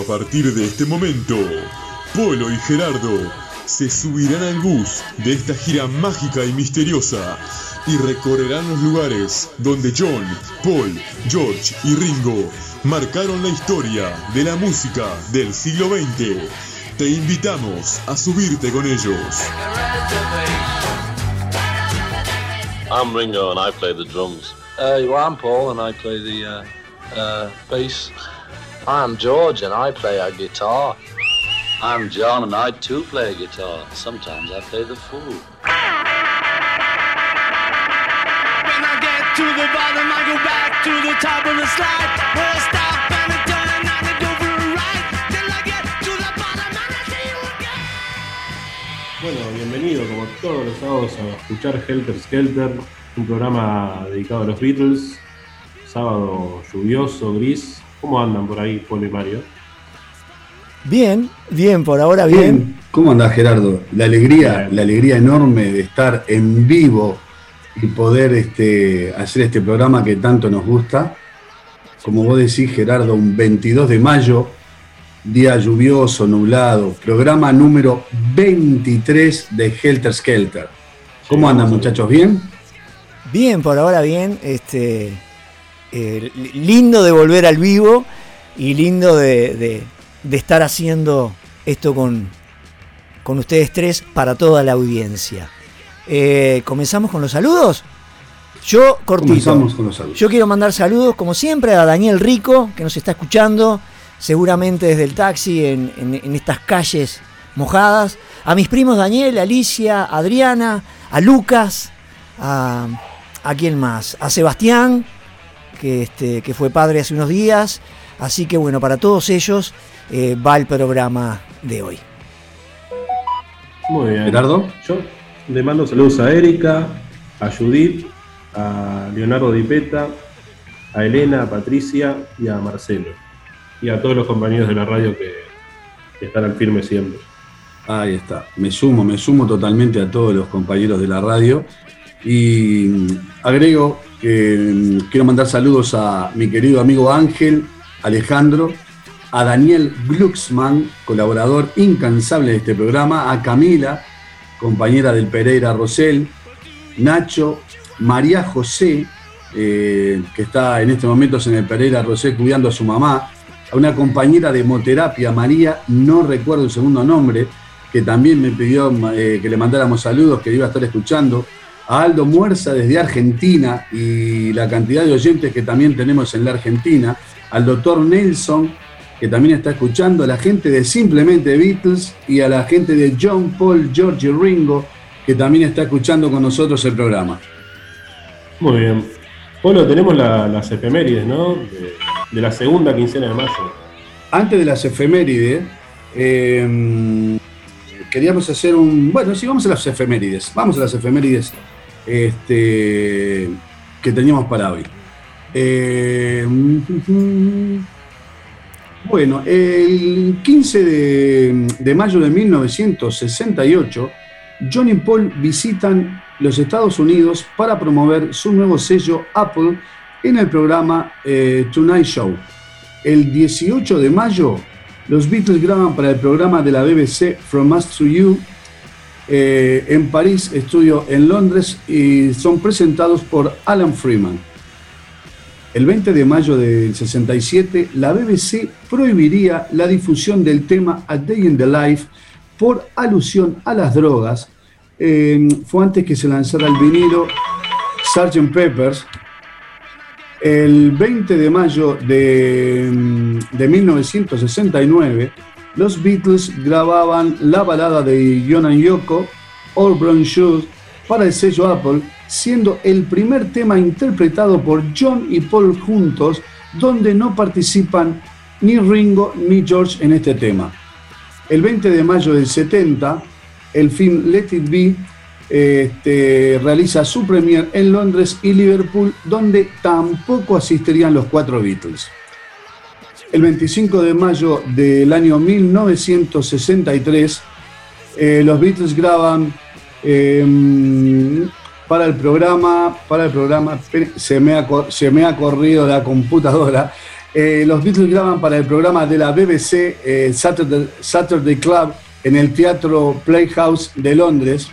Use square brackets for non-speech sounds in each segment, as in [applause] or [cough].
A partir de este momento, Polo y Gerardo se subirán al bus de esta gira mágica y misteriosa y recorrerán los lugares donde John, Paul, George y Ringo marcaron la historia de la música del siglo XX. Te invitamos a subirte con ellos. I'm Ringo and I play the drums. Uh, well, I'm Paul and I play the uh, uh, bass. I'm George and I play a guitar. I'm John and I too play a guitar. Sometimes I play the fool. When I get to the bottom, I go back to the top of the slide. Where I stop and I turn and I go for a ride. Till I get to the bottom and I see you again. Bueno, bienvenido como todos los sábados a escuchar Helter Skelter, un programa dedicado a los Beatles. Sábado lluvioso, gris. ¿Cómo andan por ahí, Polo y Mario? Bien, bien, por ahora bien. ¿Cómo andás, Gerardo? La alegría, Bien. la alegría enorme de estar en vivo y poder este, hacer este programa que tanto nos gusta. Como vos decís, Gerardo, un 22 de mayo, día lluvioso, nublado, programa número 23 de Helter Skelter. ¿Cómo andan, muchachos? ¿Bien? Bien, por ahora bien. Este, eh, li- lindo de volver al vivo y lindo de, de- de estar haciendo esto con, con ustedes tres para toda la audiencia. Eh, ¿Comenzamos con los saludos? Yo, cortito. Comenzamos con los saludos. Yo quiero mandar saludos, como siempre, a Daniel Rico, que nos está escuchando, seguramente desde el taxi en, en- en estas calles mojadas. A mis primos Daniel, Alicia, Adriana, a Lucas, a, a quién más, a Sebastián, que, este, que fue padre hace unos días. Así que bueno, para todos ellos eh, va el programa de hoy. Muy bien. Gerardo. Yo le mando saludos a Erika, a Judith, a Leonardo Dipeta, a Elena, a Patricia y a Marcelo. Y a todos los compañeros de la radio que, que están al firme siempre. Ahí está. Me sumo, me sumo totalmente a todos los compañeros de la radio. Y agrego que mm, quiero mandar saludos a mi querido amigo Ángel, Alejandro, a Daniel Glucksmann, colaborador incansable de este programa, a Camila, compañera del Pereira Rosell, Nacho, María José, eh, que está en estos momentos en el Pereira Rosell cuidando a su mamá, a una compañera de hemoterapia, María, no recuerdo el segundo nombre, que también me pidió eh, que le mandáramos saludos, que iba a estar escuchando, a Aldo Muerza desde Argentina y la cantidad de oyentes que también tenemos en la Argentina, al doctor Nelson, que también está escuchando, a la gente de Simplemente Beatles y a la gente de John, Paul, George y Ringo, que también está escuchando con nosotros el programa. Muy bien. Polo, tenemos la- las efemérides, ¿no? De, de la segunda quincena de mayo. Antes de las efemérides, eh, queríamos hacer un. Bueno, sí, vamos a las efemérides. Vamos a las efemérides este, que teníamos para hoy. Eh, bueno, el 15 de, mayo de 1968, John y Paul visitan los Estados Unidos para promover su nuevo sello Apple en el programa eh, Tonight Show. El 18 de mayo, los Beatles graban para el programa de la BBC From Us to You eh, en París, estudio en Londres y son presentados por Alan Freeman. El 20 de mayo del 67, la BBC prohibiría la difusión del tema A Day in the Life por alusión a las drogas. Eh, fue antes que se lanzara el vinilo Sgt. Peppers. El 20 de mayo de, mm, de 1969, los Beatles grababan la balada de John Yoko, All Brown Shoes, para el sello Apple, siendo el primer tema interpretado por John y Paul juntos, donde no participan ni Ringo ni George en este tema. El 20 de mayo del 70, el film Let It Be este, realiza su premier en Londres y Liverpool, donde tampoco asistirían los cuatro Beatles. El 25 de mayo del año 1963, eh, los Beatles graban eh, para el programa, para el programa, se me ha, se me ha corrido la computadora, Eh, los Beatles graban para el programa de la BBC eh, Saturday, Saturday Club en el Teatro Playhouse de Londres.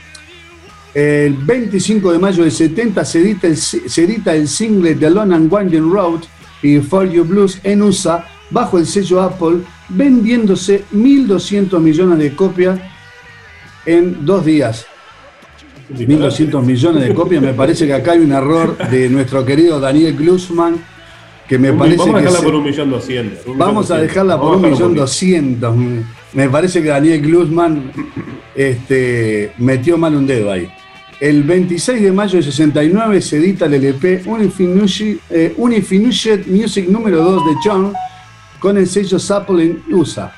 El 25 de mayo del 70 se edita el, se edita el single The Long and Winding Road y For You Blues en USA bajo el sello Apple, vendiéndose 1.200 millones de copias en dos días. 1.200 millones de copias, me parece que acá hay un error de nuestro querido Daniel Glusman, que me Un- parece vamos a que se- por un millón doscientos. un Vamos a dejarla por un Vamos a millón doscientos. Me parece que Daniel Glusman este, metió mal un dedo ahí. El 26 de mayo de 69 se edita el LP Unfinished, eh, Unfinished Music número 2 de John con el sello en USA.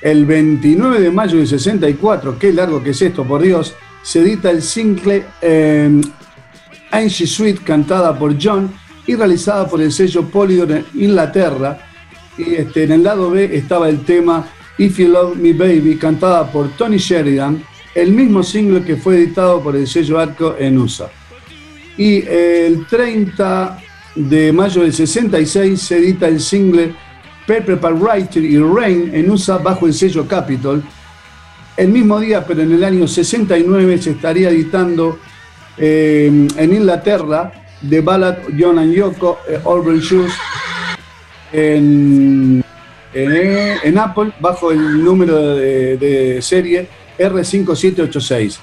El 29 de mayo de 64, qué largo que es esto, por Dios, se edita el single eh, Angie Sweet cantada por John y realizada por el sello Polydor en Inglaterra. Y este, en el lado B estaba el tema If You Love Me Baby, cantada por Tony Sheridan, el mismo single que fue editado por el sello Arco en USA. Y el 30 de mayo del 66 se edita el single Pepper Writer y Rain en USA bajo el sello Capitol. El mismo día, pero en el año 69, se estaría editando eh, en Inglaterra The Ballad John and Yoko, eh, Shoes, en, en- en Apple bajo el número de, de serie R5786.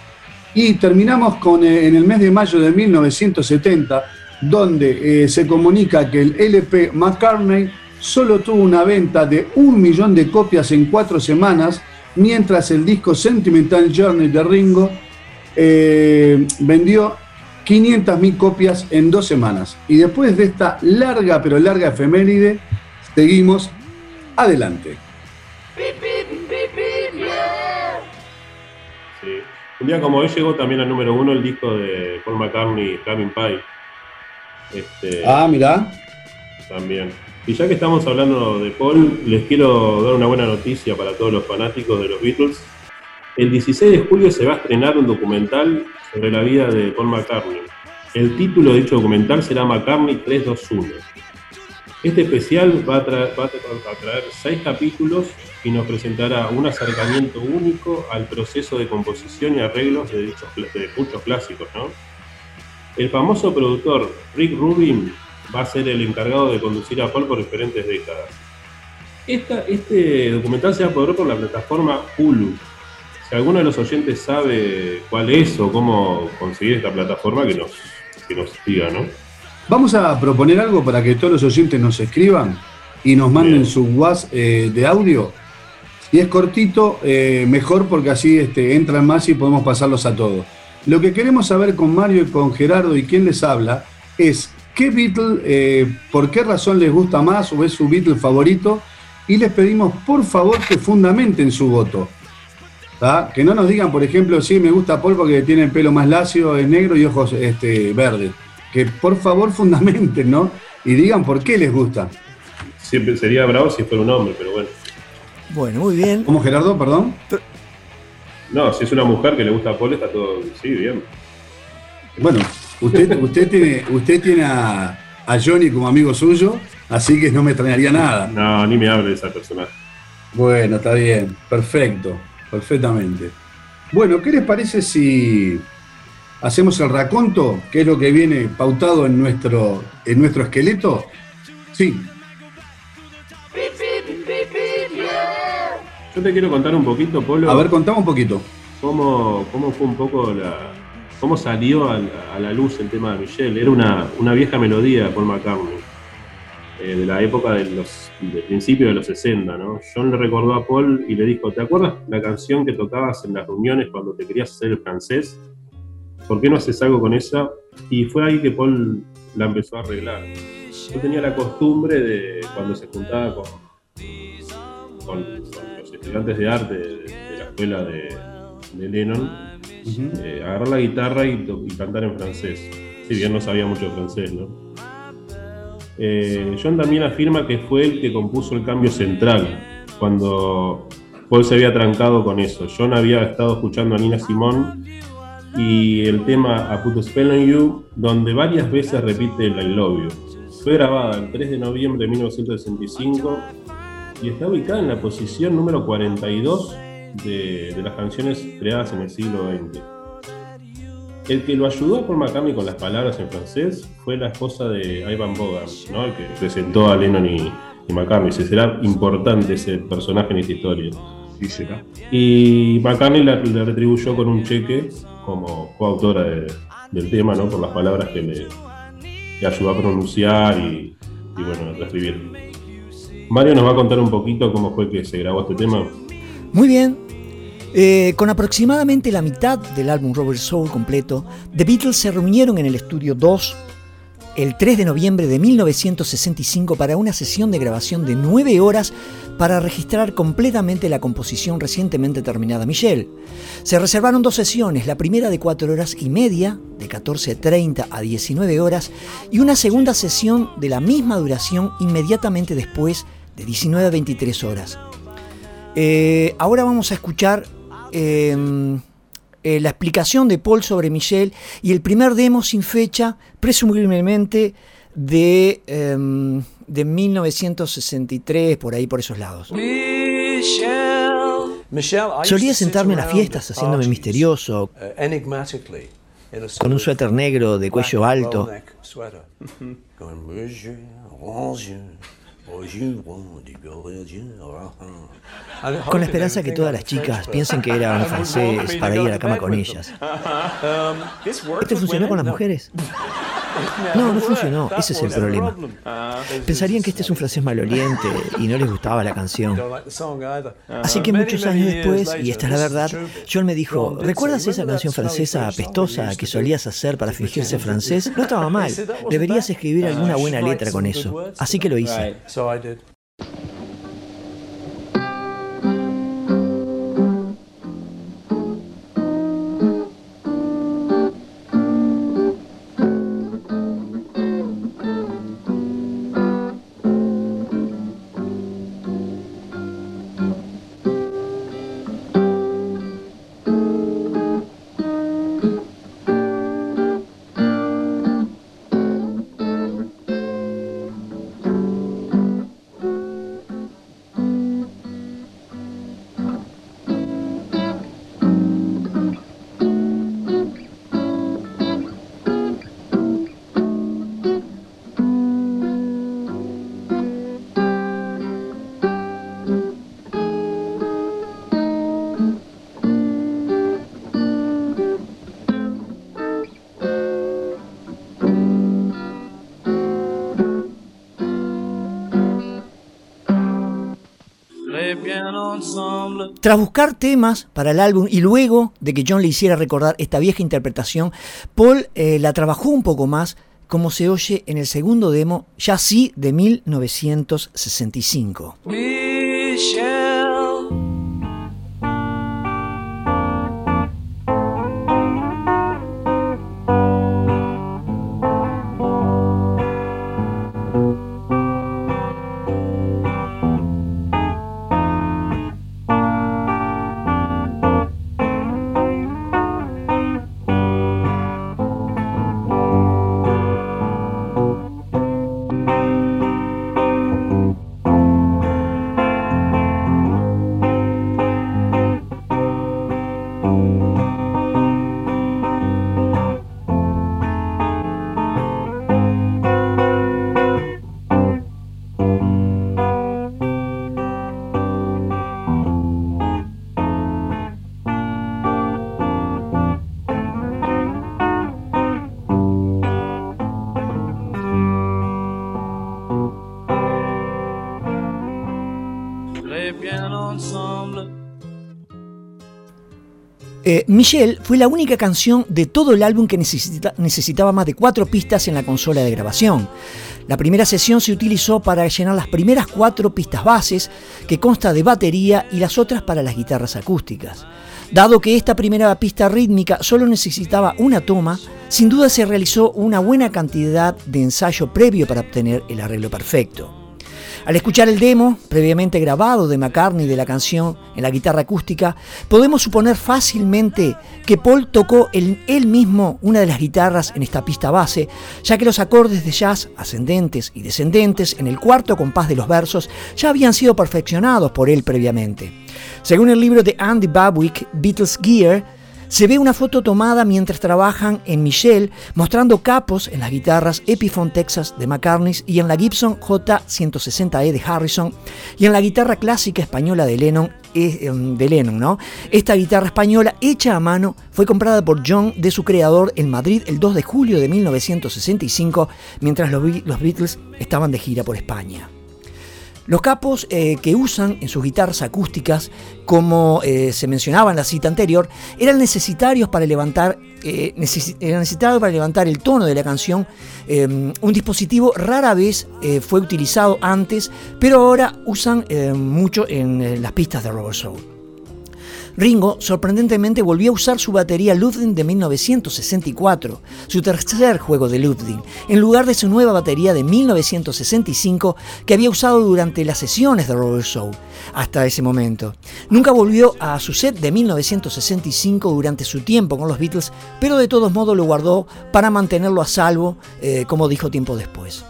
Y terminamos con, eh, en el mes de mayo de 1970, donde eh, se comunica que el LP McCartney solo tuvo una venta de un millón de copias en cuatro semanas, mientras el disco Sentimental Journey de Ringo eh, vendió 500.000 copias en dos semanas. Y después de esta larga, pero larga efeméride, seguimos adelante. Sí. Un día como hoy llegó también al número uno el disco de Paul McCartney, Flaming Pie. Este, Ah, mirá. También. Y ya que estamos hablando de Paul, les quiero dar una buena noticia para todos los fanáticos de los Beatles. El 16 de julio se va a estrenar un documental sobre la vida de Paul McCartney. El título de dicho documental será McCartney 321. Este especial va a, traer, va a tra- a traer seis capítulos y nos presentará un acercamiento único al proceso de composición y arreglos de, dichos, de muchos clásicos. ¿no? El famoso productor Rick Rubin va a ser el encargado de conducir a Paul por diferentes décadas. Esta- este documental se va a poder ver por la plataforma Hulu. Si alguno de los oyentes sabe cuál es o cómo conseguir esta plataforma, que nos, que nos diga, ¿no? Vamos a proponer algo para que todos los oyentes nos escriban y nos manden Bien. su WhatsApp eh, de audio. Y es cortito, eh, mejor porque así este, entran más y podemos pasarlos a todos. Lo que queremos saber con Mario y con Gerardo y quién les habla es qué Beatle, eh, por qué razón les gusta más o es su Beatle favorito y les pedimos por favor que fundamenten su voto. ¿tá? Que no nos digan, por ejemplo, sí, me gusta Paul porque tiene el pelo más lacio, es negro y ojos este, verdes. Que por favor [laughs] fundamenten, ¿no? Y digan por qué les gusta. Siempre sería bravo si fuera un hombre, pero bueno. Bueno, muy bien. ¿Cómo Gerardo, perdón? No, si es una mujer que le gusta a Paul, está todo. Sí, bien. Bueno, usted, [laughs] usted tiene, usted tiene a, a Johnny como amigo suyo, así que no me extrañaría nada. No, ni me hable de esa persona. Bueno, está bien, perfecto, perfectamente. Bueno, ¿qué les parece si hacemos el raconto, que es lo que viene pautado en nuestro, en nuestro esqueleto? Sí, Yo te quiero contar un poquito, Polo. a ver, contame un poquito. cómo, cómo fue un poco la. cómo salió a, la- a la luz el tema de Michelle. Era una, una vieja melodía de Paul McCartney, eh, de la época de los, del principio de los 60, ¿no? John le recordó a Paul y le dijo: ¿Te acuerdas la canción que tocabas en las reuniones cuando te querías hacer el francés? ¿Por qué no haces algo con esa? Y fue ahí que Paul la empezó a arreglar. Yo tenía la costumbre de cuando se juntaba con, con, estudiantes de arte de, de la escuela de, de Lennon, eh, agarrar la guitarra y, y cantar en francés. Si bien no sabía mucho francés, ¿no? Eh, John también afirma que fue el que compuso el cambio central, cuando Paul se había trancado con eso. John había estado escuchando a Nina Simone y el tema A Put a Spell on You, donde varias veces repite el I Love You. Fue grabada el 3 de noviembre de 1965 y está ubicada en la posición número 42 de, de las canciones creadas en el siglo XX. El que lo ayudó a Paul McCartney con las palabras en francés fue la esposa de Ivan Bogan, ¿no? el que presentó a Lennon y, y McCartney. Se será importante ese personaje en esta historia. Sí, será. Y McCartney la- le retribuyó con un cheque como coautora de- del tema, ¿no? Por las palabras que que ayudó a pronunciar y, y, bueno, a escribir. Mario nos va a contar un poquito cómo fue que se grabó este tema. Muy bien. Eh, con aproximadamente la mitad del álbum Robert Soul completo, The Beatles se reunieron en el estudio 2 el 3 de noviembre de 1965 para una sesión de grabación de 9 horas para registrar completamente la composición recientemente terminada Michelle. Se reservaron dos sesiones, la primera de 4 horas y media, de 14.30 a 19 horas, y una segunda sesión de la misma duración inmediatamente después de 19 a 23 horas. Eh, ahora vamos a escuchar eh, eh, la explicación de Paul sobre Michelle y el primer demo sin fecha, presumiblemente de, em, de 1963, por ahí, por esos lados. Solía sentarme en las fiestas haciéndome misterioso, con un suéter negro de cuello alto, [laughs] con la esperanza que todas las chicas piensen que era un francés para ir a la cama con ellas. ¿Esto funcionó con las mujeres? No, no funcionó, ese es el problema. Pensarían que este es un francés maloliente y no les gustaba la canción. Así que muchos años después, y esta es la verdad, John me dijo, ¿recuerdas esa canción francesa apestosa que solías hacer para fingirse francés? No estaba mal, deberías escribir alguna buena letra con eso. Así que lo hice. so I did. Tras buscar temas para el álbum y luego de que John le hiciera recordar esta vieja interpretación, Paul eh, la trabajó un poco más, como se oye en el segundo demo, ya sí de 1965. Eh, Michelle fue la única canción de todo el álbum que necesita- necesitaba más de cuatro pistas en la consola de grabación. La primera sesión se utilizó para llenar las primeras cuatro pistas bases, que consta de batería y las otras para las guitarras acústicas. Dado que esta primera pista rítmica solo necesitaba una toma, sin duda se realizó una buena cantidad de ensayo previo para obtener el arreglo perfecto. Al escuchar el demo, previamente grabado de McCartney de la canción en la guitarra acústica, podemos suponer fácilmente que Paul tocó él, mismo una de las guitarras en esta pista base, ya que los acordes de jazz ascendentes y descendentes en el cuarto compás de los versos ya habían sido perfeccionados por él previamente. Según el libro de Andy Babwick, Beatles Gear, se ve una foto tomada mientras trabajan en Michelle, mostrando capos en las guitarras Epiphone Texas de McCartney y en la Gibson J160E de Harrison y en la guitarra clásica española de Lennon, eh, em, de Lennon, ¿no? Esta guitarra española hecha a mano fue comprada por John de su creador en Madrid el 2 de julio de 1965 mientras los Be- los Beatles estaban de gira por España. Los capos eh, que usan en sus guitarras acústicas, como eh, se mencionaba en la cita anterior, eran necesarios para levantar, eh, eran para levantar el tono de la canción. Eh, un dispositivo rara vez fue utilizado antes, pero ahora usan mucho en las pistas de Robert Soul. Ringo sorprendentemente volvió a usar su batería Ludwig de 1964, su tercer juego de Ludwig, en lugar de su nueva batería de 1965 que había usado durante las sesiones de Robert Soul hasta ese momento. Nunca volvió a su set de 1965 durante su tiempo con los Beatles, pero de todos modos lo guardó para mantenerlo a salvo, eh, como dijo tiempo después.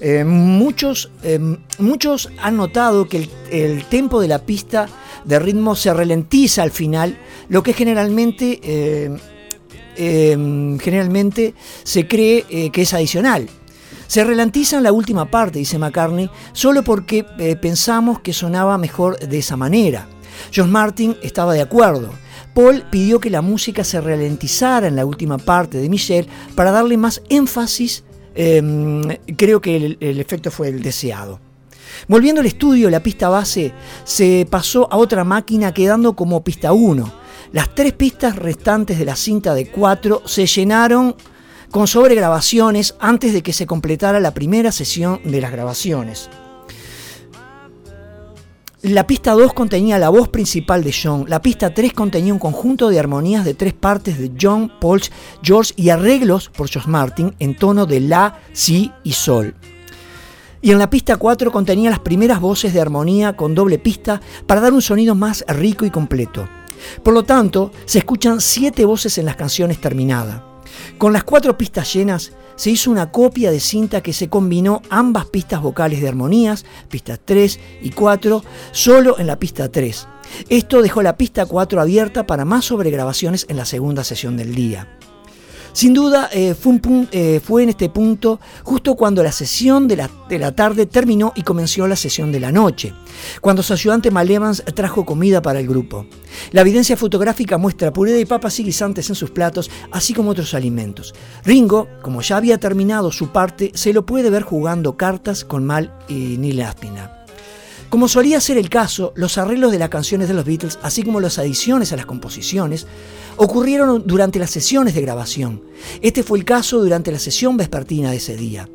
Eh, muchos, eh, muchos han notado que el, el tempo de la pista de ritmo se ralentiza al final, lo que generalmente, eh, eh, generalmente se cree que es adicional. Se ralentiza en la última parte, dice McCartney, solo porque pensamos que sonaba mejor de esa manera. John Martin estaba de acuerdo. Paul pidió que la música se ralentizara en la última parte de Michelle para darle más énfasis. Eh, creo que el, el efecto fue el deseado. Volviendo al estudio, la pista base se pasó a otra máquina quedando como pista 1. Las tres pistas restantes de la cinta de 4 se llenaron con sobregrabaciones antes de que se completara la primera sesión de las grabaciones. La pista 2 contenía la voz principal de John, la pista 3 contenía un conjunto de armonías de tres partes de John, Paul, George y arreglos por George Martin en tono de La, Si y Sol. Y en la pista 4 contenía las primeras voces de armonía con doble pista para dar un sonido más rico y completo. Por lo tanto, se escuchan siete voces en las canciones terminadas. Con las cuatro pistas llenas, se hizo una copia de cinta que se combinó ambas pistas vocales de armonías, pistas 3 y 4, solo en la pista 3. Esto dejó la pista 4 abierta para más sobregrabaciones en la segunda sesión del día. Sin duda, eh, eh, fue en este punto justo cuando la sesión de la, de la tarde terminó y comenzó la sesión de la noche, cuando su ayudante Mal Evans trajo comida para el grupo. La evidencia fotográfica muestra puré de papas y guisantes en sus platos, así como otros alimentos. Ringo, como ya había terminado su parte, se lo puede ver jugando cartas con Mal y Neil Aspina. Como solía ser el caso, los arreglos de las canciones de los Beatles, así como las adiciones a las composiciones, ocurrieron durante las sesiones de grabación. Este fue el caso durante la sesión vespertina de ese día.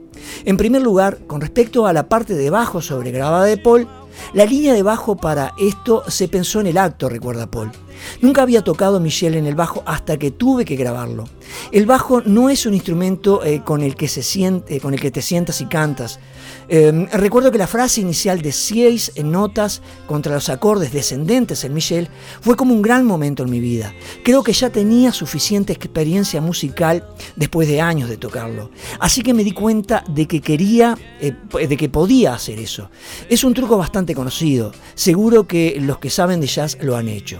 En primer lugar, con respecto a la parte de bajo sobregrabada de Paul, la línea de bajo para esto se pensó en el acto, recuerda Paul. Nunca había tocado Michelle en el bajo hasta que tuve que grabarlo. El bajo no es un instrumento eh, con, el que se siente, con el que te sientas y cantas. Eh, recuerdo que la frase inicial de seis notas contra los acordes descendentes en Michelle fue como un gran momento en mi vida. Creo que ya tenía suficiente experiencia musical después de años de tocarlo. Así que me di cuenta de que quería, eh, de que podía hacer eso. Es un truco bastante conocido. Seguro que los que saben de jazz lo han hecho.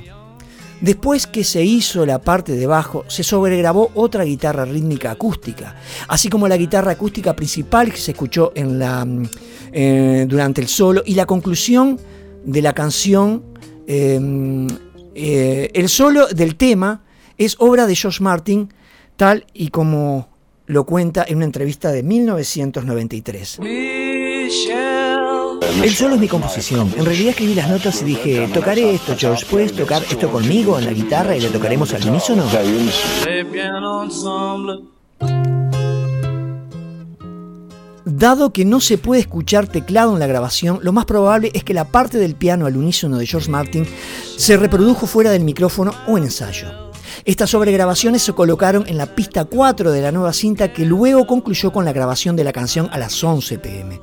Después que se hizo la parte de bajo, se sobregrabó otra guitarra rítmica acústica, así como la guitarra acústica principal que se escuchó mm, eh, durante el solo y la conclusión de la canción. eh, eh, el solo del tema es obra de George Martin, tal y como lo cuenta en una entrevista de 1993. El solo es mi composición. En realidad escribí las notas y dije, tocaré esto, George, ¿puedes tocar esto conmigo en la guitarra y lo tocaremos al unísono? Dado que no se puede escuchar teclado en la grabación, lo más probable es que la parte del piano al unísono de George Martin se reprodujo fuera del micrófono o en ensayo. Estas sobregrabaciones se colocaron en la pista 4 de la nueva cinta que luego concluyó con la grabación de la canción a las 11 pm.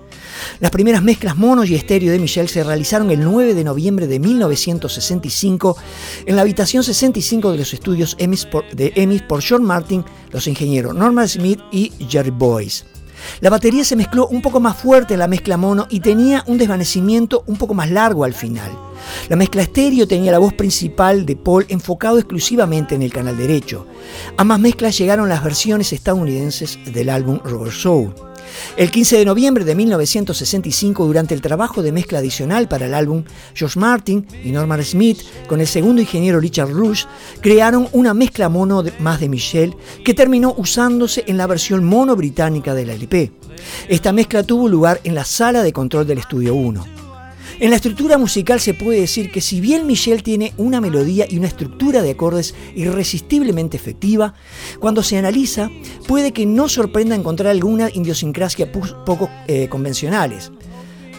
Las primeras mezclas mono y estéreo de Michel se realizaron el 9 de noviembre de 1965 en la habitación 65 de los estudios Emis por- de Emis por John Martin, los ingenieros Norman Smith y Jerry Boyce. La batería se mezcló un poco más fuerte en la mezcla mono y tenía un desvanecimiento un poco más largo al final. La mezcla estéreo tenía la voz principal de Paul enfocado exclusivamente en el canal derecho. Ambas mezclas llegaron las versiones estadounidenses del álbum Robert Soul. El 15 de noviembre de 1965, durante el trabajo de mezcla adicional para el álbum, George Martin y Norman Smith, con el segundo ingeniero Richard Rush, crearon una mezcla mono más de Michel que terminó usándose en la versión mono británica del LP. Esta mezcla tuvo lugar en la sala de control del Estudio 1. En la estructura musical se puede decir que si bien Michel tiene una melodía y una estructura de acordes irresistiblemente efectiva, cuando se analiza puede que no sorprenda encontrar alguna idiosincrasia poco eh, convencionales.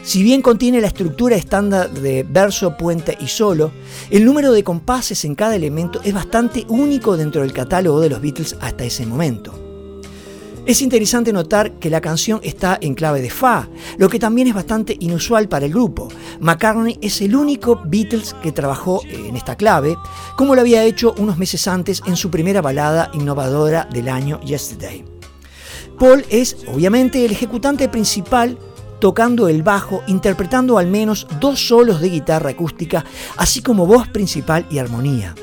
Si bien contiene la estructura estándar de verso, puente y solo, el número de compases en cada elemento es bastante único dentro del catálogo de los Beatles hasta ese momento. Es interesante notar que la canción está en clave de Fa, lo que también es bastante inusual para el grupo. McCartney es el único Beatles que trabajó en esta clave, como lo había hecho unos meses antes en su primera balada innovadora del año Yesterday. Paul es, obviamente, el ejecutante principal tocando el bajo, interpretando al menos dos solos de guitarra acústica, así como voz principal y armonía.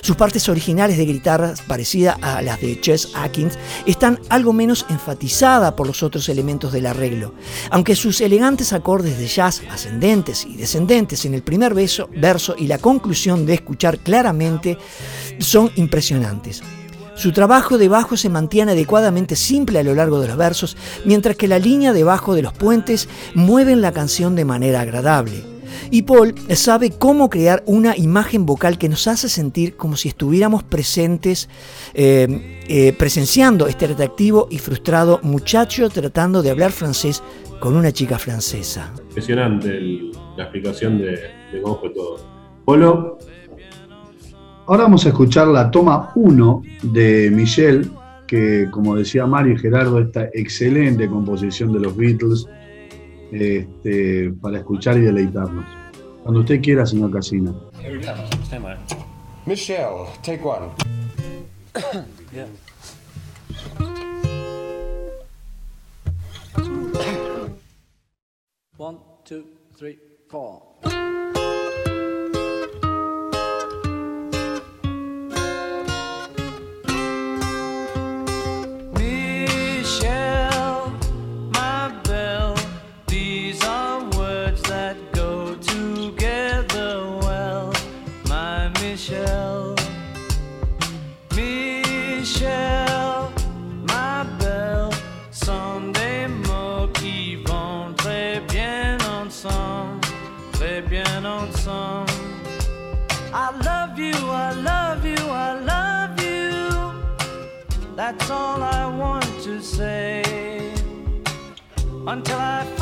Sus partes originales de guitarra, parecidas a las de Chess Atkins, están algo menos enfatizadas por los otros elementos del arreglo, aunque sus elegantes acordes de jazz ascendentes y descendentes en el primer verso, verso y la conclusión de escuchar claramente son impresionantes. Su trabajo de bajo se mantiene adecuadamente simple a lo largo de los versos, mientras que la línea de bajo de los puentes mueven la canción de manera agradable. Y Paul sabe cómo crear una imagen vocal que nos hace sentir como si estuviéramos presentes, eh, eh, presenciando este atractivo y frustrado muchacho tratando de hablar francés con una chica francesa. Impresionante el- la explicación de, de cómo fue todo. Polo, Ahora vamos a escuchar la toma 1 de Michel, que como decía Mario y Gerardo, esta excelente composición de los Beatles este, para escuchar y deleitarnos. Cuando usted quiera, señor Casina. Michelle, take one. One, two, three, four. Until I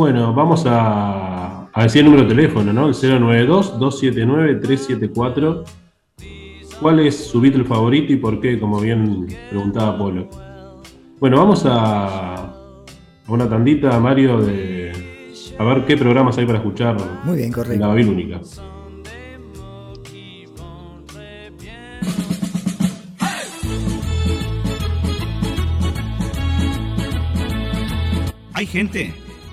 Bueno, vamos a, a decir el número de teléfono, ¿no? El 092-279-374. ¿Cuál es su Beatle favorito y por qué? Como bien preguntaba Polo. Bueno, vamos a, a una tandita, Mario, de a ver qué programas hay para escuchar Muy bien, en correcto. la Babilónica. Hay gente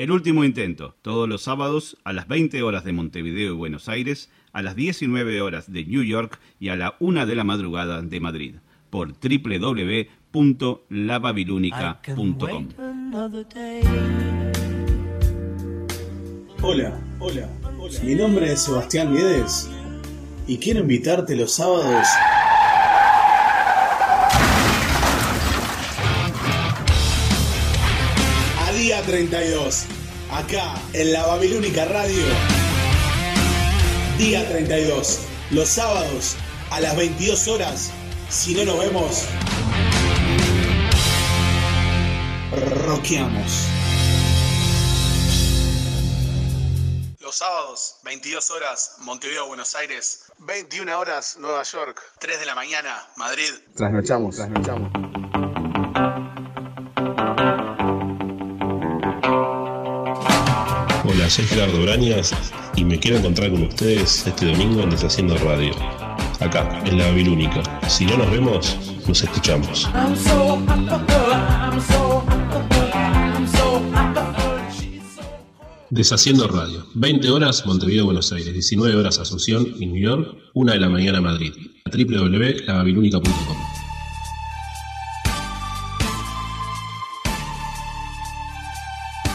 El último intento, todos los sábados a las 20 horas de Montevideo y Buenos Aires, a las 19 horas de New York y a la 1 de la madrugada de Madrid, por www.lababilúnica.com. Day. Hola, hola, Mi nombre es Sebastián Guedes y quiero invitarte los sábados 32, acá en la Babilónica Radio. Día 32, los sábados a las 22 horas. Si no nos vemos, roqueamos. Los sábados, 22 horas, Montevideo, Buenos Aires. 21 horas, Nueva York. 3 de la mañana, Madrid. Trasnochamos, trasnochamos. Soy Gerardo Brañas y me quiero encontrar con ustedes este domingo en Deshaciendo Radio. Acá, en la Babilónica. Si no nos vemos, nos escuchamos. Deshaciendo Radio. 20 horas Montevideo, Buenos Aires. 19 horas Asunción y New York. 1 de la mañana Madrid. www.lababilónica.com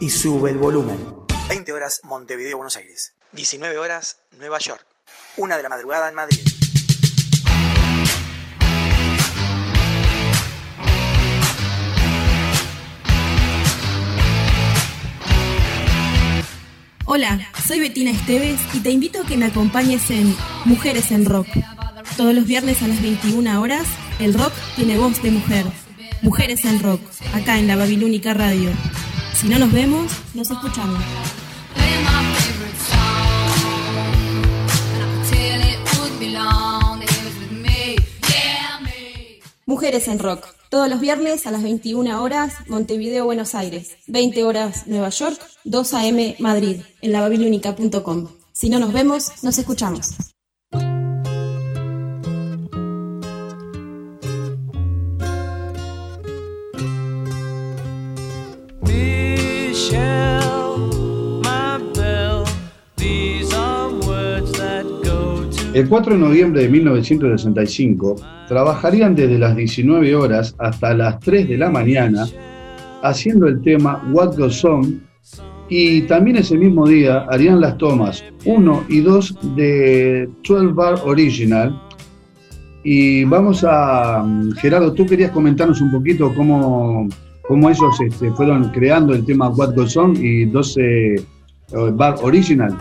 y sube el volumen. 20 horas Montevideo, Buenos Aires. 19 horas Nueva York. Una de la madrugada en Madrid. Hola, soy Betina Esteves y te invito a que me acompañes en Mujeres en Rock. Todos los viernes a las 21 horas, el rock tiene voz de mujer. Mujeres en Rock, acá en la Babilónica Radio. Si no nos vemos, nos escuchamos. Mujeres en Rock. Todos los viernes a las 21 horas, Montevideo, Buenos Aires. 20 horas, Nueva York. 2 a.m. Madrid. En lababilónica.com. Si no nos vemos, nos escuchamos. El 4 de noviembre de 1965 trabajarían desde las 19 horas hasta las 3 de la mañana haciendo el tema What Goes On y también ese mismo día harían las tomas 1 y 2 de 12 Bar Original. Y vamos a, mm, Gerardo, tú querías comentarnos un poquito cómo, cómo ellos este, fueron creando el tema What Goes On y 12 eh, Bar Original.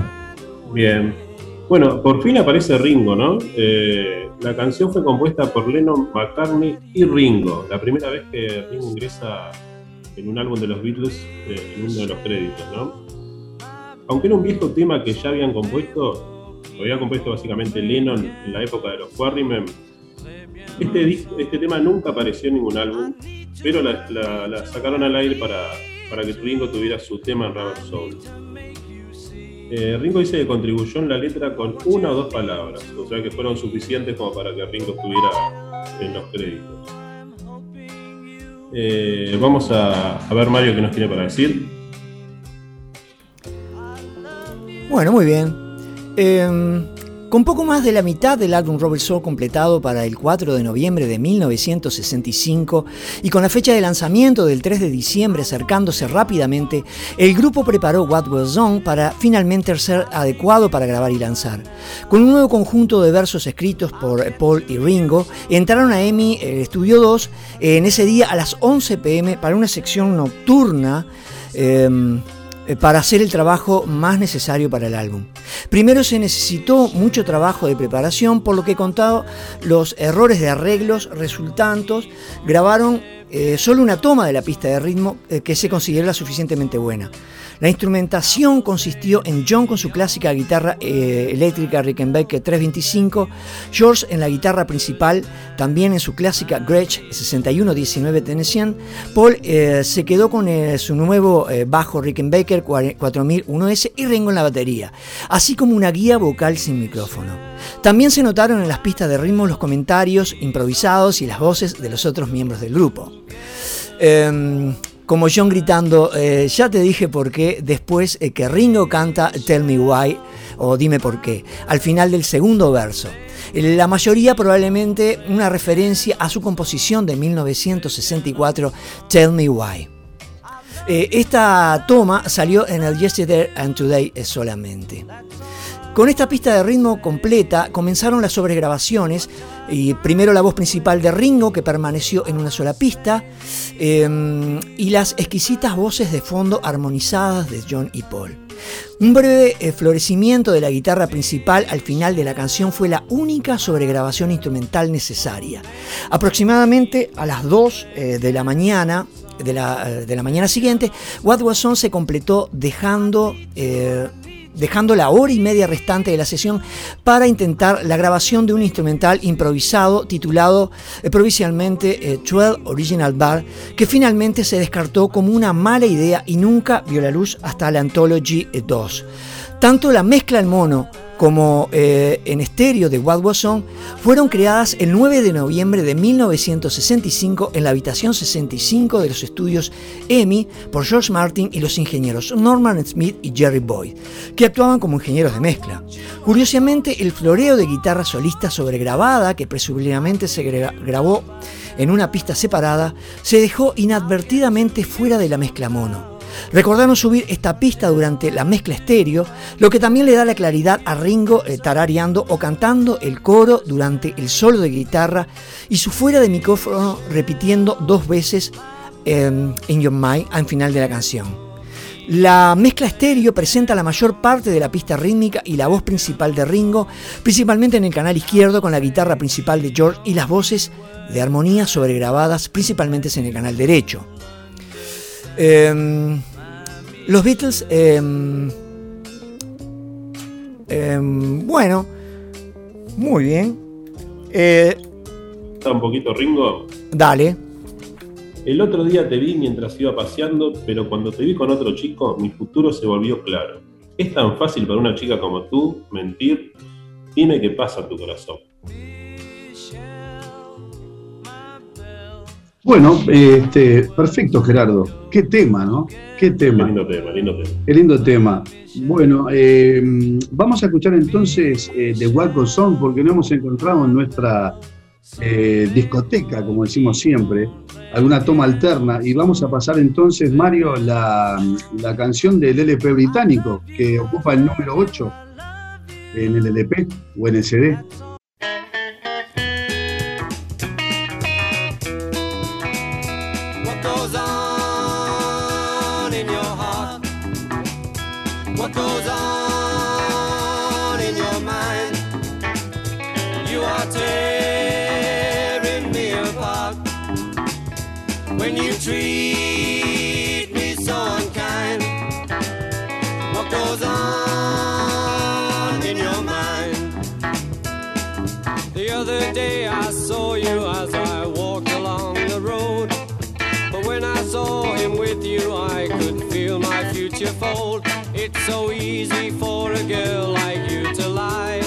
Bien. Bueno, por fin aparece Ringo, ¿no? Eh, la canción fue compuesta por Lennon, McCartney y Ringo. La primera vez que Ringo ingresa en un álbum de los Beatles eh, en uno de los créditos, ¿no? Aunque era un viejo tema que ya habían compuesto, lo había compuesto básicamente Lennon en la época de los Quarrymen, este, este tema nunca apareció en ningún álbum, pero la, sacaron al aire para, para, que Ringo tuviera su tema en Rubber Soul. Eh, Ringo dice que contribuyó en la letra con una o dos palabras, o sea que fueron suficientes como para que Ringo estuviera en los créditos. Eh, vamos a, a, ver Mario qué nos tiene para decir. Bueno, muy bien. Em, con poco más de la mitad del álbum Robert Soul completado para el 4 de noviembre de 1965 y con la fecha de lanzamiento del 3 de diciembre acercándose rápidamente, el grupo preparó What Was On para finalmente ser adecuado para grabar y lanzar. Con un nuevo conjunto de versos escritos por Paul y Ringo, entraron a EMI el Estudio 2 en ese día a las 11 pm para una sección nocturna. Em, eh, para hacer el trabajo más necesario para el álbum. Primero se necesitó mucho trabajo de preparación, por lo que contado los errores de arreglos resultantes, grabaron eh, solo una toma de la pista de ritmo eh, que se considera suficientemente buena. La instrumentación consistió en John con su clásica guitarra eh, eléctrica Rickenbacker 325, George en la guitarra principal, también en su clásica Gretsch 6119 Tennessee, Paul se quedó con su nuevo bajo Rickenbacker 4001S y Ringo en la batería, así como una guía vocal sin micrófono. También se notaron en las pistas de ritmo los comentarios improvisados y las voces de los otros miembros del grupo. Em, como John gritando, eh, ya te dije por qué, después eh, que Ringo canta Tell Me Why o Dime por qué, al final del segundo verso. La mayoría probablemente una referencia a su composición de 1964, Tell Me Why. Eh, esta toma salió en el Yesterday and Today solamente. Con esta pista de ritmo completa comenzaron las sobregrabaciones y primero la voz principal de Ringo que permaneció en una sola pista em, y las exquisitas voces de fondo armonizadas de John y Paul. Un breve eh, florecimiento de la guitarra principal al final de la canción fue la única sobregrabación instrumental necesaria. Aproximadamente a las 2 eh, de la mañana, de la, de la, mañana siguiente, What Was On se completó dejando eh, dejando la hora y media restante de la sesión para intentar la grabación de un instrumental improvisado titulado eh, provisionalmente 12 eh, Original Bar, que finalmente se descartó como una mala idea y nunca vio la luz hasta la Anthology 2. Tanto la mezcla en mono como eh, en estéreo de What Was On, fueron creadas el 9 de noviembre de 1965 en la habitación 65 de los estudios EMI por George Martin y los ingenieros Norman Smith y Jerry Boyd, que actuaban como ingenieros de mezcla. Curiosamente, el floreo de guitarra solista sobregrabada, que presumiblemente se grabó en una pista separada, se dejó inadvertidamente fuera de la mezcla mono. Recordaron subir esta pista durante la mezcla estéreo, lo que también le da la claridad a Ringo eh, tarareando o cantando el coro durante el solo de guitarra y su fuera de micrófono repitiendo dos veces em, In Your Mind al final de la canción. La mezcla estéreo presenta la mayor parte de la pista rítmica y la voz principal de Ringo, principalmente en el canal izquierdo con la guitarra principal de George y las voces de armonía sobregrabadas principalmente en el canal derecho. Em, los Beatles, em, em, bueno, muy bien. Eh, un poquito Ringo. Dale. El otro día te vi mientras iba paseando, pero cuando te vi con otro chico, mi futuro se volvió claro. ¿Es tan fácil para una chica como tú mentir? Dime qué pasa en tu corazón. Bueno, este, perfecto, Gerardo. Qué tema, ¿no? Qué tema. lindo tema, lindo tema. Qué lindo tema. Bueno, eh, vamos a escuchar entonces eh, The Walk Song porque no hemos encontrado en nuestra eh, discoteca, como decimos siempre, alguna toma alterna. Y vamos a pasar entonces, Mario, la, la canción del LP británico que ocupa el número 8 en el LP o en el CD. You treat me so unkind. What goes on in your mind? The other day I saw you as I walked along the road. But when I saw him with you, I could feel my future fold. It's so easy for a girl like you to lie.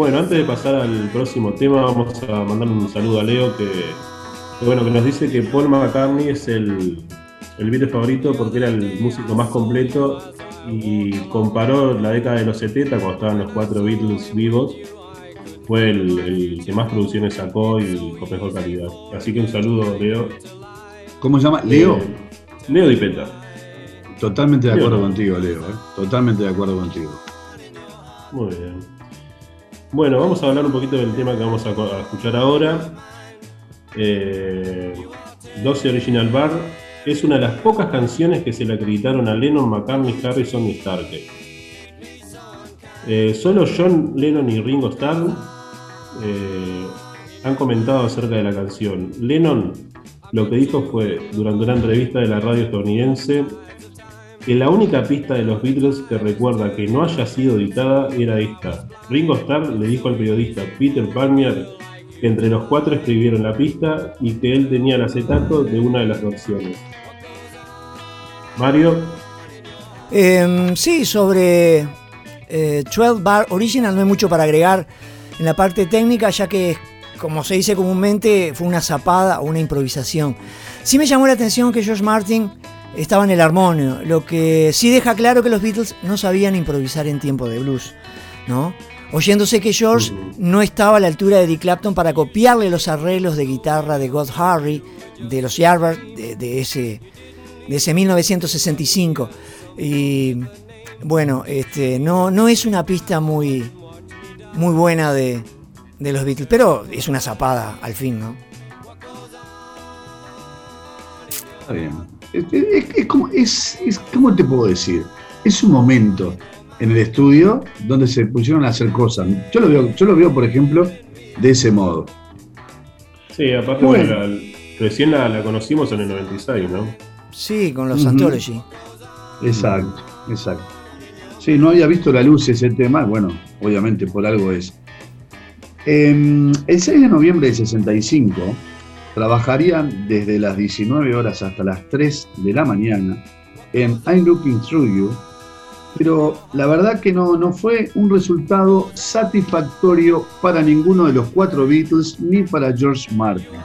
Bueno, antes de pasar al próximo tema, vamos a mandar un saludo a Leo que, que, bueno, que nos dice que Paul McCartney es el, el Beatle favorito porque era el músico más completo y comparó la década de los 70 cuando estaban los cuatro Beatles vivos. Fue el, el que más producciones sacó y con mejor calidad. Así que un saludo, Leo. ¿Cómo se llama? Leo. Eh, Leo Dipeta. Totalmente de acuerdo Leo. contigo, Leo. ¿eh? Totalmente de acuerdo contigo. Muy bien. Bueno, vamos a hablar un poquito del tema que vamos a, escuchar ahora. Eh, 12 Original Bar es una de las pocas canciones que se le acreditaron a Lennon, McCartney, Harrison y Starkey. Eh, solo John Lennon y Ringo Starr eh, han comentado acerca de la canción. Lennon lo que dijo fue durante una entrevista de la radio estadounidense que la única pista de los Beatles que recuerda que no haya sido editada era esta. Ringo Starr le dijo al periodista Peter Palmier que entre los cuatro escribieron la pista y que él tenía el acetato de una de las versiones. Mario, Eh, sí, sobre eh, 12 Bar Original no hay mucho para agregar en la parte técnica, ya que, como se dice comúnmente, fue una zapada o una improvisación. Sí me llamó la atención que George Martin estaba en el armonio, lo que sí deja claro que los Beatles no sabían improvisar en tiempo de blues, ¿no? Oyéndose que George no estaba a la altura de Dick Clapton para copiarle los arreglos de guitarra de God Harry, de los Yardbirds, de, de ese, de ese 1965. Y bueno, este, no, no es una pista muy, muy buena de, de los Beatles, pero es una zapada al fin, ¿no? Está bien. Es, es- es como, es, es- ¿Cómo te puedo decir? Es un momento en el estudio donde se pusieron a hacer cosas. Yo lo veo, yo lo veo por ejemplo, de ese modo. sí, aparte, Bueno. bueno, la- recién la, la conocimos en el 96, ¿no? Sí, con los. Anthology. Exacto, exacto. Sí, no había visto la luz ese tema, bueno, obviamente por algo es. Em, el 6 de noviembre de 65 trabajarían desde las 19 horas hasta las 3 de la mañana en I'm Looking Through You, pero la verdad que no, no fue un resultado satisfactorio para ninguno de los cuatro Beatles ni para George Martin.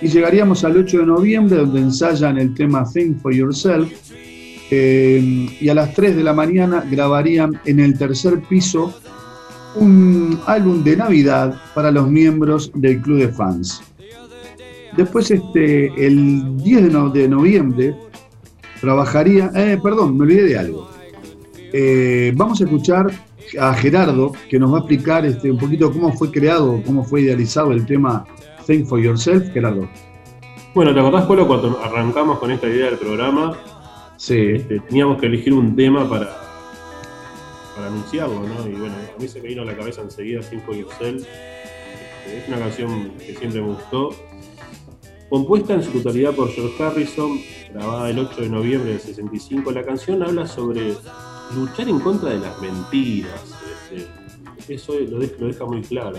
Y llegaríamos al 8 de noviembre donde ensayan el tema Think for Yourself eh, y a las 3 de la mañana grabarían en el tercer piso un álbum de Navidad para los miembros del club de fans. Después, este, el 10 de, noviembre, trabajaría, eh, perdón, me olvidé de algo. Eh, vamos a escuchar a Gerardo, que nos va a explicar este, un poquito cómo fue creado, cómo fue idealizado el tema Think for Yourself. Gerardo. Bueno, ¿te acordás, Polo, cuando arrancamos con esta idea del programa? Sí. Este, teníamos que elegir un tema para, para anunciarlo, ¿no? Y bueno, a mí se me vino a la cabeza enseguida Think for Yourself. Este, es una canción que siempre me gustó. Compuesta en su totalidad por George Harrison, grabada el 8 de noviembre del 65, la canción habla sobre luchar en contra de las mentiras. Este, eso lo deja, muy claro.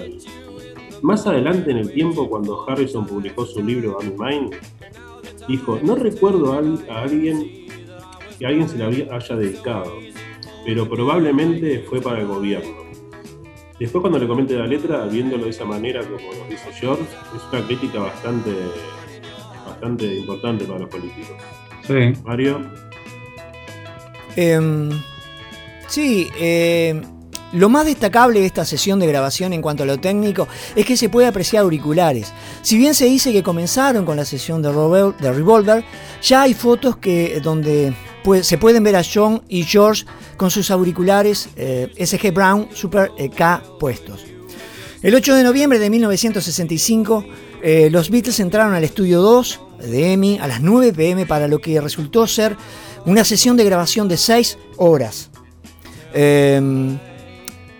Más adelante en el tiempo, cuando Harrison publicó su libro I'm Mine, dijo, no recuerdo a, alguien que alguien se la haya dedicado, pero probablemente fue para el gobierno. Después cuando le comente la letra, viéndolo de esa manera como lo dice George, es una crítica bastante, bastante importante para los políticos. Sí. Mario. Em, Sí, eh, lo más destacable de esta sesión de grabación en cuanto a lo técnico es que se puede apreciar auriculares. Si bien se dice que comenzaron con la sesión de, Revolver, ya hay fotos que, donde se pueden ver a John y George con sus auriculares eh, SG Brown Super e K puestos. El 8 de noviembre de 1965, eh, los Beatles entraron al estudio 2 de EMI a las 9 pm para lo que resultó ser una sesión de grabación de 6 horas. Em,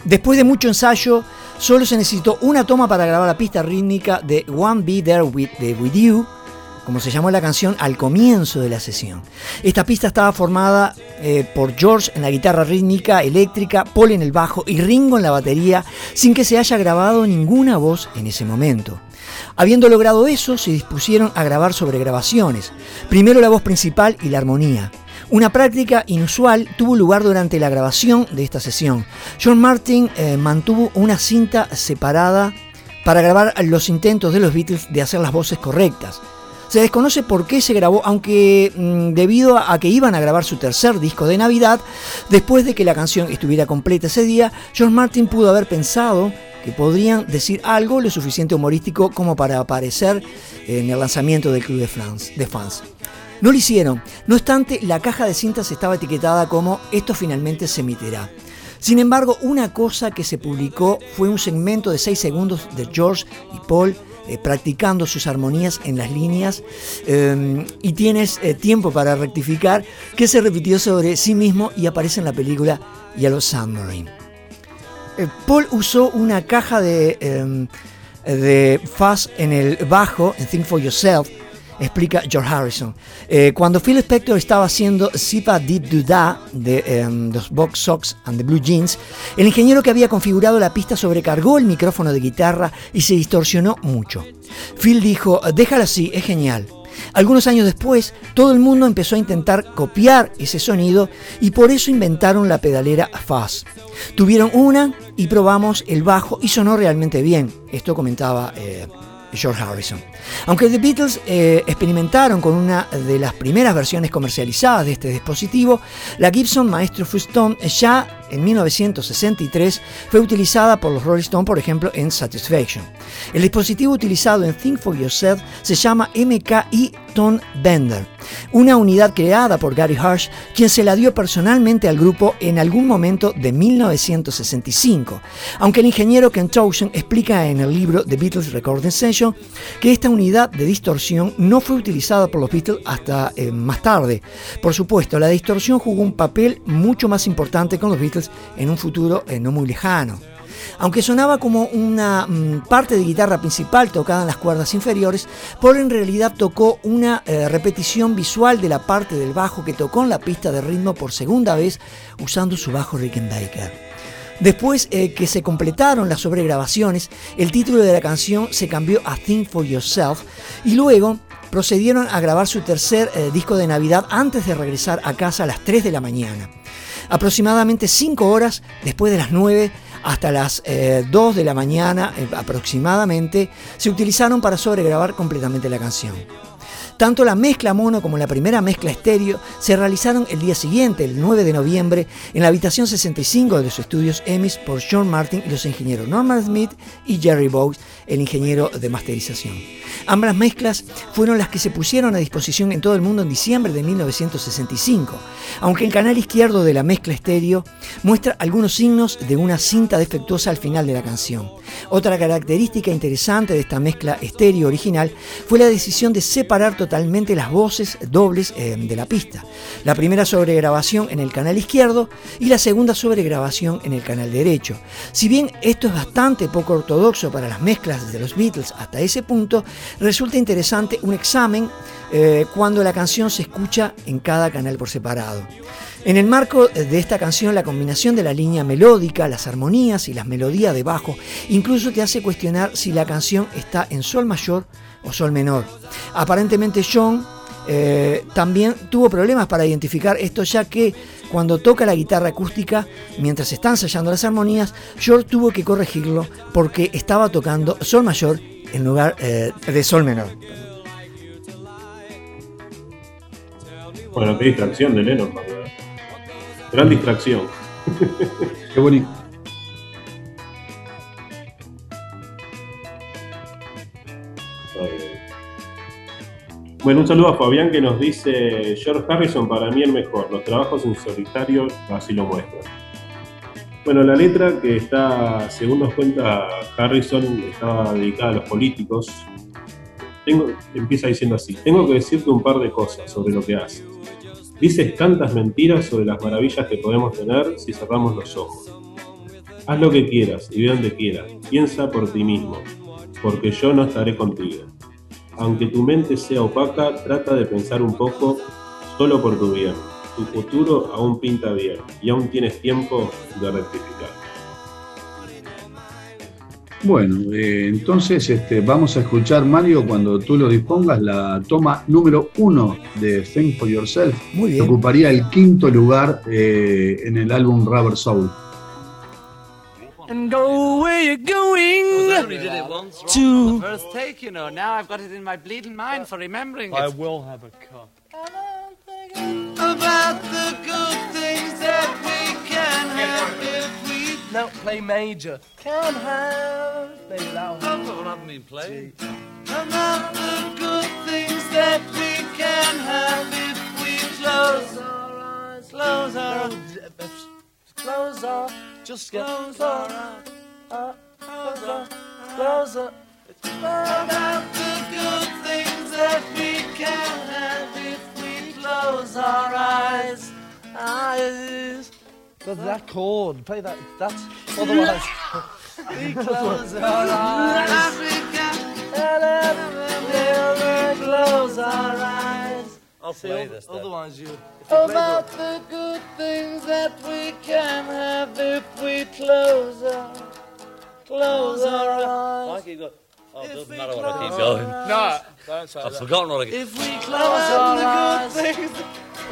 después de mucho ensayo, solo se necesitó una toma para grabar la pista rítmica de One Be There With, You, como se llamó la canción al comienzo de la sesión. Esta pista estaba formada eh, por George en la guitarra rítmica eléctrica, Paul en el bajo y Ringo en la batería, sin que se haya grabado ninguna voz en ese momento. Habiendo logrado eso, se dispusieron a grabar sobre grabaciones, primero la voz principal y la armonía. Una práctica inusual tuvo lugar durante la grabación de esta sesión. John Martin eh, mantuvo una cinta separada para grabar los intentos de los Beatles de hacer las voces correctas. Se desconoce por qué se grabó, aunque mm, debido a, que iban a grabar su tercer disco de Navidad, después de que la canción estuviera completa ese día, John Martin pudo haber pensado que podrían decir algo lo suficiente humorístico como para aparecer en el lanzamiento del Club de, de Fans. No lo hicieron. No obstante, la caja de cintas estaba etiquetada como esto finalmente se emitirá. Sin embargo, una cosa que se publicó fue un segmento de 6 segundos de George y Paul eh, practicando sus armonías en las líneas em, y tienes eh, tiempo para rectificar que se repitió sobre sí mismo y aparece en la película Yellow Submarine. Eh, Paul usó una caja de, em, de fuzz en el bajo, en Think for Yourself, explica George Harrison. Eh, cuando Phil Spector estaba haciendo Sipa Did Do Da de em, los Box Sox and the Blue Jeans, el ingeniero que había configurado la pista sobrecargó el micrófono de guitarra y se distorsionó mucho. Phil dijo, déjalo así, es genial. Algunos años después, todo el mundo empezó a intentar copiar ese sonido y por eso inventaron la pedalera Fuzz. Tuvieron una y probamos el bajo y sonó realmente bien. Esto comentaba eh, George Harrison. Aunque The Beatles eh, experimentaron con una de las primeras versiones comercializadas de este dispositivo, la Gibson Maestro Fuston ya en 1963 fue utilizada por los Rolling Stones, por ejemplo, en Satisfaction. El dispositivo utilizado en Think for Yourself se llama MKI Tone Bender, una unidad creada por Gary Harsh, quien se la dio personalmente al grupo en algún momento de 1965, aunque el ingeniero Ken Towson explica en el libro The Beatles Recording Session que esta unidad de distorsión no fue utilizada por los Beatles hasta eh, más tarde. Por supuesto, la distorsión jugó un papel mucho más importante con los Beatles en un futuro eh, no muy lejano. Aunque sonaba como una mm, parte de guitarra principal tocada en las cuerdas inferiores, Paul en realidad tocó una eh, repetición visual de la parte del bajo que tocó en la pista de ritmo por segunda vez usando su bajo Rickenbacker. Después eh, que se completaron las sobregrabaciones, el título de la canción se cambió a Think for Yourself y luego procedieron a grabar su tercer eh, disco de Navidad antes de regresar a casa a las 3 de la mañana. Aproximadamente 5 horas después de las 9 hasta las 2 eh, de la mañana aproximadamente se utilizaron para sobregrabar completamente la canción. Tanto la mezcla mono como la primera mezcla estéreo se realizaron el día siguiente, el 9 de noviembre, en la habitación 65 de los estudios EMIS por John Martin y los ingenieros Norman Smith y Jerry Bowes, el ingeniero de masterización. Ambas mezclas fueron las que se pusieron a disposición en todo el mundo en diciembre de 1965, aunque el canal izquierdo de la mezcla estéreo muestra algunos signos de una cinta defectuosa al final de la canción. Otra característica interesante de esta mezcla estéreo original fue la decisión de separar totalmente las voces dobles eh, de la pista. La primera sobregrabación en el canal izquierdo y la segunda sobregrabación en el canal derecho. Si bien esto es bastante poco ortodoxo para las mezclas de los Beatles hasta ese punto, resulta interesante un examen eh, cuando la canción se escucha en cada canal por separado. En el marco de esta canción, la combinación de la línea melódica, las armonías y las melodías de bajo incluso te hace cuestionar si la canción está en sol mayor o sol menor. Aparentemente John eh, también tuvo problemas para identificar esto ya que cuando toca la guitarra acústica, mientras está ensayando las armonías, George tuvo que corregirlo porque estaba tocando sol mayor en lugar eh, de sol menor. Bueno, qué distracción de Lennon, Gran distracción. qué bonito. Bueno, un saludo a Fabián que nos dice, George Harrison para mí el mejor, los trabajos en solitario así lo muestran. Bueno, la letra que está, según nos cuenta Harrison, estaba dedicada a los políticos. Empieza diciendo así, tengo que decirte un par de cosas sobre lo que haces. Dices tantas mentiras sobre las maravillas que podemos tener si cerramos los ojos. Haz lo que quieras y ve donde quieras. Piensa por ti mismo, porque yo no estaré contigo. Aunque tu mente sea opaca, trata de pensar un poco solo por tu bien. Tu futuro aún pinta bien y aún tienes tiempo de rectificar. Bueno, eh, entonces este, vamos a escuchar, Mario, cuando tú lo dispongas, la toma número uno de Think for Yourself. Muy bien. Que ocuparía el quinto lugar eh, en el álbum Rubber Soul. And go where you're going. Oh, I only did it once. To- The first take, you know. Now I've got it in my bleeding mind for remembering I it. will have a cup. About the good things that we can have if we No, play major. Can have. Play loud. Well, I haven't been playing. About the good things that we can have if we close our eyes, close our oh, Close up. Just get close up. Uh, close up. Close up. About the good things that we can have if we close our eyes. Eyes. But that chord. Play that. That's. Otherwise. [laughs] we close our eyes. [laughs] Never close our eyes. I'll play this. Otherwise, you. About the good things that we can have if we close our, close our eyes. Mikey, look. Oh, it doesn't matter what I keep going. No, [laughs] don't say I've that. forgotten what I If we [laughs] close our eyes, good things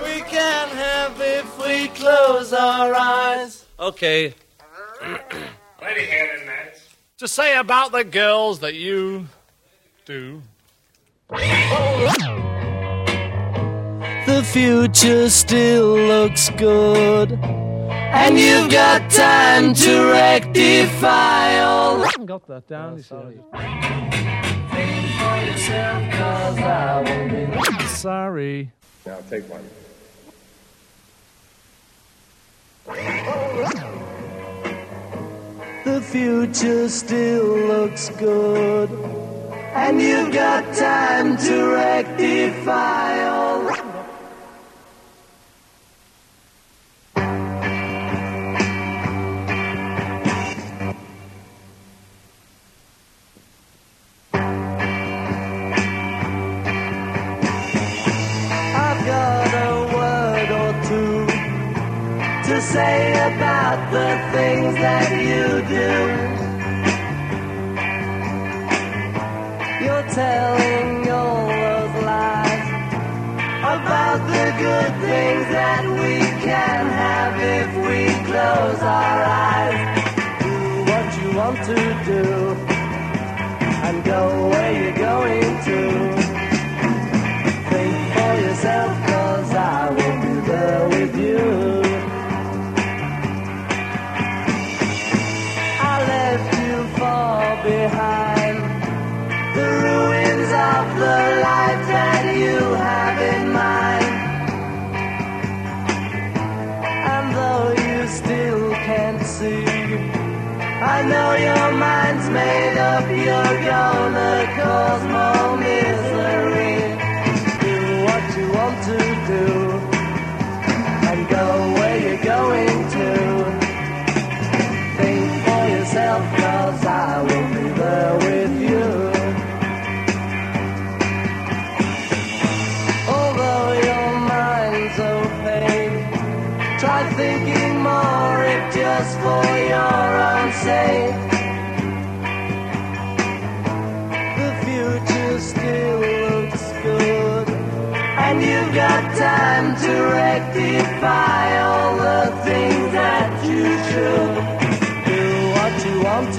we can have if we close our eyes. Okay. [clears throat] Lady hand in that. To say about the girls that you do. [laughs] The future still looks good. And you've got time to rectify all. I got that down. you see. Sorry. Now take one. The future still looks good. And you've got time to rectify all.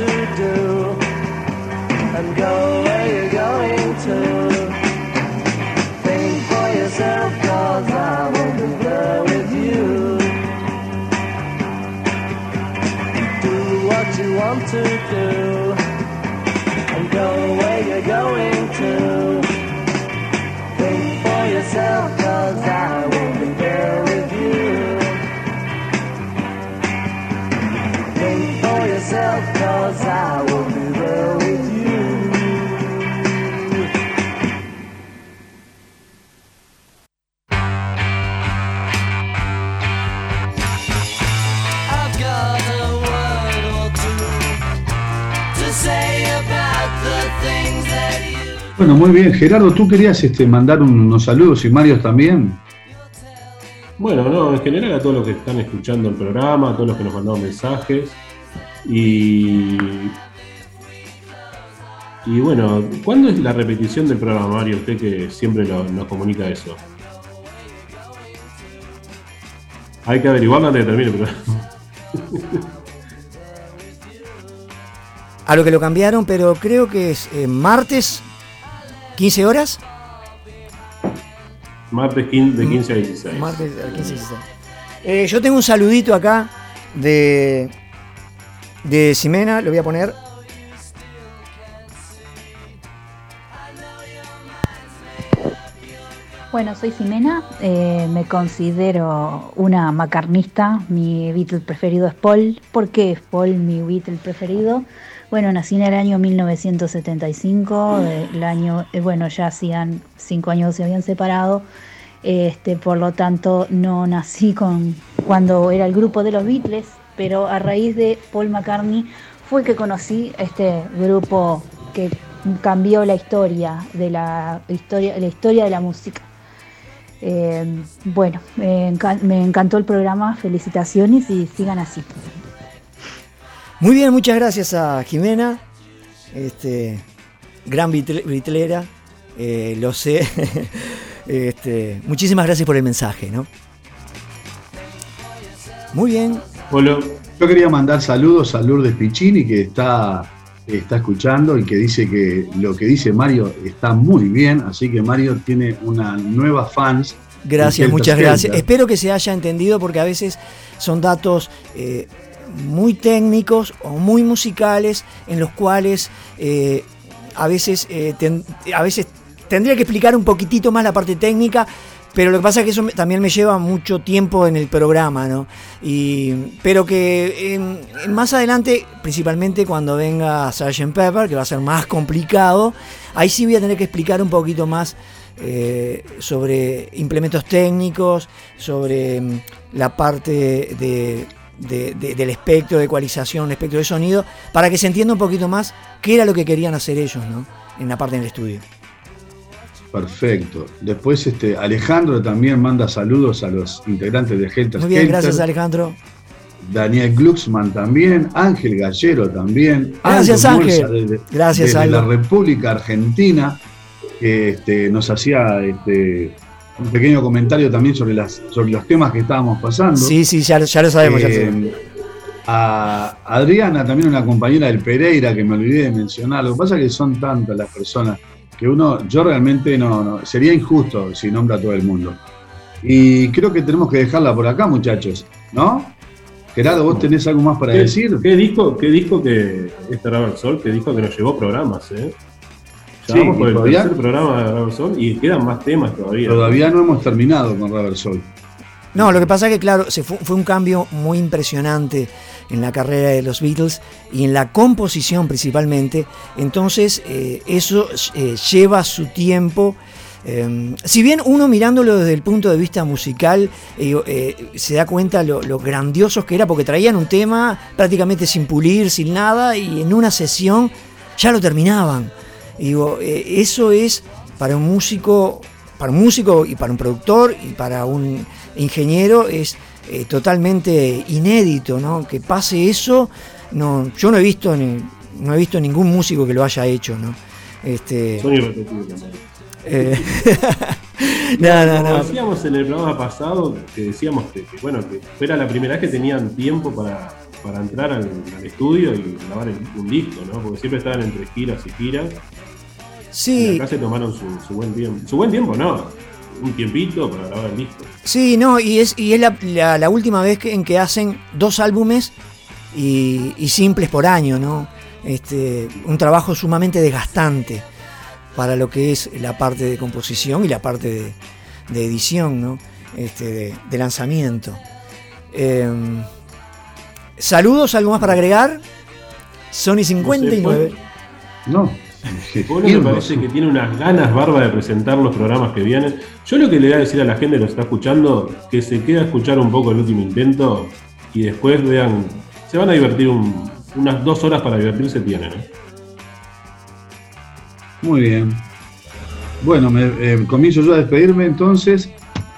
To do, and go where you're going to. Think for yourself, cause I will be there with you. Do what you want to do, Bueno, muy bien. Gerardo, tú querías este, mandar unos saludos y Mario también. Bueno, no, en general a todos los que están escuchando el programa, a todos los que nos mandaron mensajes. Y. Y bueno, ¿cuándo es la repetición del programa, Mario? Usted que siempre lo- nos comunica eso. Hay que averiguarlo antes de que termine el programa. A lo que lo cambiaron, pero creo que es eh, martes, 15 horas. Martes 15 de 15 a 16. Martes de 15 a 16. Eh, yo tengo un saludito acá de, de Ximena, lo voy a poner. Bueno, soy Ximena, eh, me considero una macarnista, mi Beatle preferido es Paul. ¿Por qué es Paul mi Beatle preferido? Bueno, nací en el año 1975, eh, el año, eh, bueno, ya hacían cinco años se habían separado, este, por lo tanto no nací con cuando era el grupo de los Beatles, pero a raíz de Paul McCartney fue que conocí este grupo que cambió la historia de la historia, la historia de la música. Eh, bueno, me encantó el programa, felicitaciones y sigan así. Muy bien, muchas gracias a Jimena, este, gran vitle- vitlera, eh, lo sé. [laughs] Este, muchísimas gracias por el mensaje, ¿no? Muy bien. Yo quería mandar saludos a Lourdes Piccini, que está, está escuchando y que dice que lo que dice Mario está muy bien, así que Mario tiene una nueva fans. Gracias, muchas gracias. Espero que se haya entendido porque a veces son datos eh, muy técnicos o muy musicales en los cuales eh, a, veces, eh, a veces tendría que explicar un poquitito más la parte técnica. Pero lo que pasa es que eso también me lleva mucho tiempo en el programa, ¿no? Y, pero que más adelante, principalmente cuando venga Sgt. Pepper, que va a ser más complicado, ahí sí voy a tener que explicar un poquito más eh, sobre implementos técnicos, sobre mm, la parte de, de- de- del espectro de ecualización, el espectro de sonido, para que se entienda un poquito más qué era lo que querían hacer ellos ¿no? en la parte del estudio. Perfecto. Después este, Alejandro también manda saludos a los integrantes de Helter Muy bien, gracias Alejandro. Daniel Glucksmann también, Ángel Gallero también. Gracias, Ángel. Desde- Gracias, desde la República Argentina, que este, nos hacía este, un pequeño comentario también sobre, las, sobre los temas que estábamos pasando. Sí, sí, ya, lo- ya lo sabemos. ya lo Eh, sabemos. a Adriana, también una compañera del Pereira que me olvidé de mencionar. Lo que pasa es que son tantas las personas que uno, yo realmente no, no- sería injusto si nombra a todo el mundo. Y creo que tenemos que dejarla por acá, muchachos, ¿no? Gerardo, ¿vos tenés algo más para ¿Qué, decir? ¿Qué disco, qué disco que este Rubber Soul, qué disco que nos llevó programas, eh? Sí, vamos por y el todavía- tercer programa de Rubber Soul y quedan más temas todavía. Todavía no hemos terminado con Robert Sol. No, lo que pasa es que, claro, se fue, fue un cambio muy impresionante en la carrera de los Beatles y en la composición principalmente. Entonces, eh, eso eh, lleva su tiempo. Eh, si bien uno mirándolo desde el punto de vista musical eh, eh, se da cuenta lo, lo grandiosos que era, porque traían un tema prácticamente sin pulir, sin nada, y en una sesión ya lo terminaban. Y digo, eh, eso es para un músico, para un músico y para un productor y para un ingeniero es eh, totalmente inédito, ¿no? Que pase eso, no, yo no he visto ni, no he visto ningún músico que lo haya hecho, ¿no? Este, irrepetibles. eh, [laughs] no, no, Como no. decíamos en el programa pasado, que decíamos que, que, bueno, que fuera la primera vez que tenían tiempo para, para entrar al, al estudio y grabar el- un disco, ¿no? Porque siempre estaban entre giras y giras. Sí, acá se tomaron su, su buen tiempo. Su buen tiempo, no. Un tiempito para grabar el disco. Sí, no, y es, y es la, la- la última vez que, en que hacen dos álbumes y, y simples por año, ¿no? Este, un trabajo sumamente desgastante para lo que es la parte de composición y la parte de, de edición, ¿no? Este, de, de lanzamiento. Em, saludos, ¿algo más para agregar? Sony 59. No. Polo me parece que tiene unas ganas bárbaras de presentar los programas que vienen. Yo lo que le voy a decir a la gente que lo está escuchando, que se quede a escuchar un poco el último intento y después vean, se van a divertir un- unas dos horas para divertirse tienen. ¿eh? Muy bien. Bueno, me, eh, comienzo yo a despedirme entonces.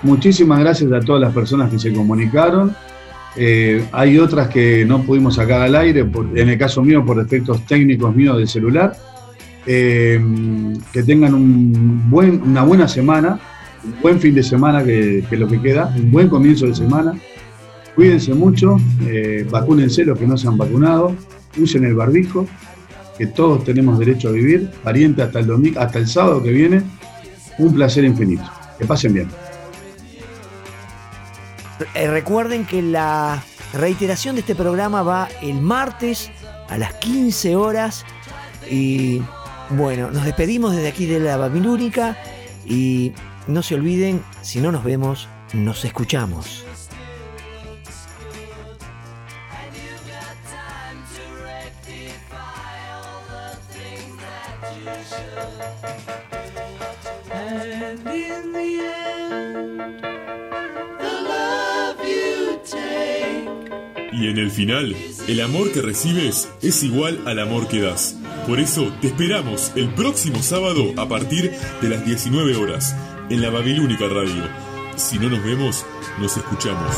Muchísimas gracias a todas las personas que se comunicaron. Eh, hay otras que no pudimos sacar al aire, por- en el caso mío por defectos técnicos míos del celular. Eh, que tengan un buen, una buena semana, un buen fin de semana que, que lo que queda, un buen comienzo de semana. Cuídense mucho, eh, vacúnense los que no se han vacunado, usen el barbijo, que todos tenemos derecho a vivir, pariente hasta el domingo, hasta el sábado que viene. Un placer infinito. Que pasen bien. Eh, recuerden que la reiteración de este programa va el martes a las 15 horas. Y bueno, nos despedimos desde aquí de la Babilónica. Y no se olviden, si no nos vemos, nos escuchamos. Y en el final, el amor que recibes es igual al amor que das. Por eso te esperamos el próximo sábado a partir de las 19 horas en la Babilónica Radio. Si no nos vemos, nos escuchamos.